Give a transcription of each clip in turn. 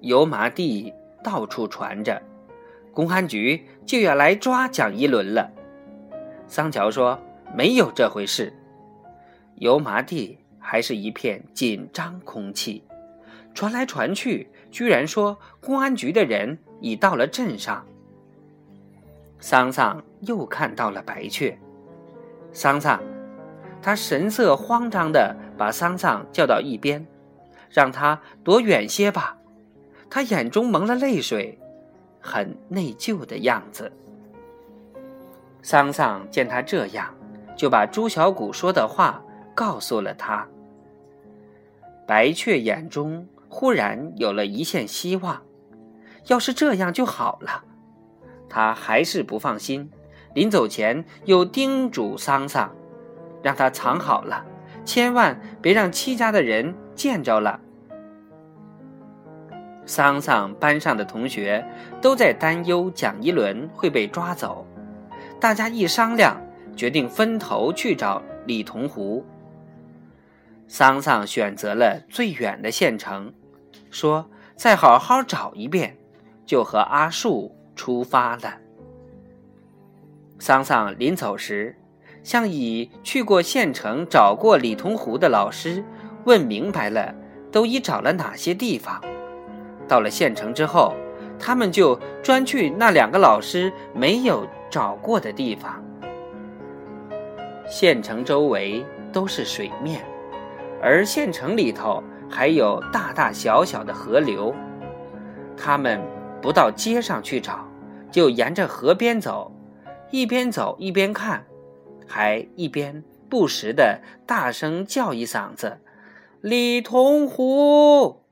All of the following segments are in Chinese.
油麻地到处传着，公安局就要来抓蒋一伦了。桑乔说：“没有这回事。”油麻地还是一片紧张空气，传来传去，居然说公安局的人已到了镇上。桑桑又看到了白雀，桑桑，他神色慌张的把桑桑叫到一边，让他躲远些吧。他眼中蒙了泪水，很内疚的样子。桑桑见他这样，就把朱小谷说的话告诉了他。白雀眼中忽然有了一线希望，要是这样就好了。他还是不放心，临走前又叮嘱桑桑，让他藏好了，千万别让戚家的人见着了。桑桑班上的同学都在担忧蒋一伦会被抓走，大家一商量，决定分头去找李同湖。桑桑选择了最远的县城，说再好好找一遍，就和阿树。出发了。桑桑临走时，向已去过县城找过李同湖的老师问明白了，都已找了哪些地方。到了县城之后，他们就专去那两个老师没有找过的地方。县城周围都是水面，而县城里头还有大大小小的河流。他们不到街上去找。就沿着河边走，一边走一边看，还一边不时的大声叫一嗓子：“李同湖。”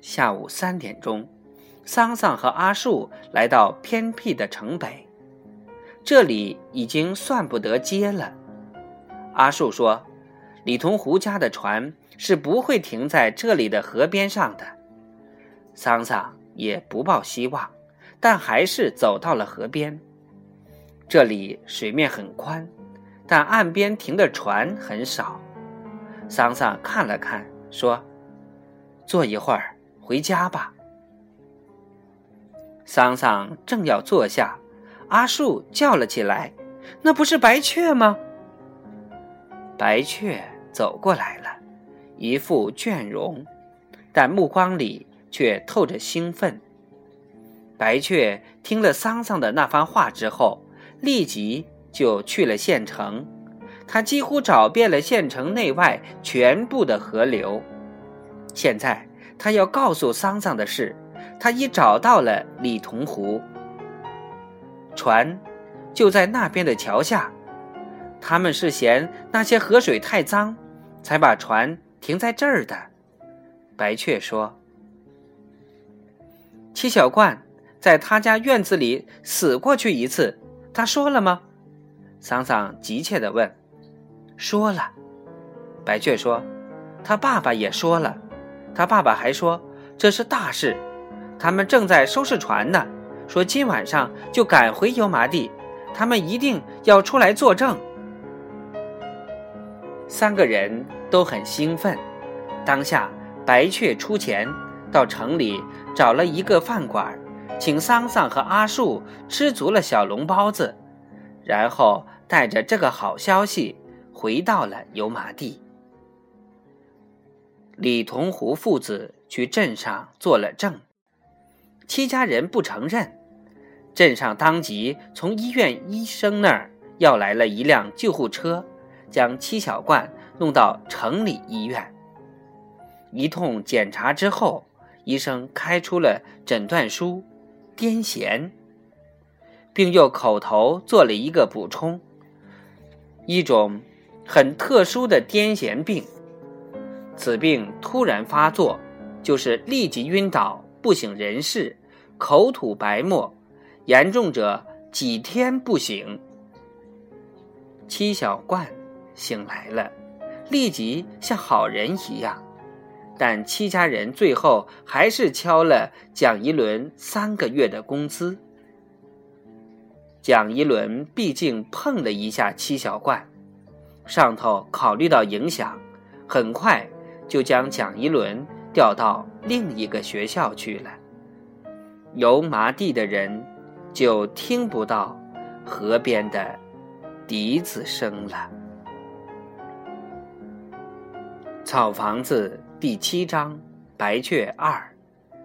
下午三点钟，桑桑和阿树来到偏僻的城北，这里已经算不得街了。阿树说：“李同湖家的船是不会停在这里的河边上的。”桑桑。也不抱希望，但还是走到了河边。这里水面很宽，但岸边停的船很少。桑桑看了看，说：“坐一会儿，回家吧。”桑桑正要坐下，阿树叫了起来：“那不是白雀吗？”白雀走过来了，一副倦容，但目光里。却透着兴奋。白雀听了桑桑的那番话之后，立即就去了县城。他几乎找遍了县城内外全部的河流。现在他要告诉桑桑的是，他已找到了李同湖。船就在那边的桥下。他们是嫌那些河水太脏，才把船停在这儿的。白雀说。七小冠在他家院子里死过去一次，他说了吗？桑桑急切地问。说了。白雀说，他爸爸也说了。他爸爸还说这是大事，他们正在收拾船呢。说今晚上就赶回油麻地，他们一定要出来作证。三个人都很兴奋。当下，白雀出钱。到城里找了一个饭馆，请桑桑和阿树吃足了小笼包子，然后带着这个好消息回到了油麻地。李同湖父子去镇上做了证，戚家人不承认，镇上当即从医院医生那儿要来了一辆救护车，将戚小冠弄到城里医院。一通检查之后。医生开出了诊断书，癫痫，并又口头做了一个补充：一种很特殊的癫痫病。此病突然发作，就是立即晕倒、不省人事、口吐白沫，严重者几天不醒。七小冠醒来了，立即像好人一样。但戚家人最后还是敲了蒋一伦三个月的工资。蒋一伦毕竟碰了一下戚小冠，上头考虑到影响，很快就将蒋一伦调到另一个学校去了。油麻地的人就听不到河边的笛子声了。草房子第七章白雀二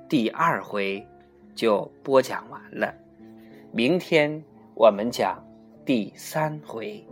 第二回就播讲完了，明天我们讲第三回。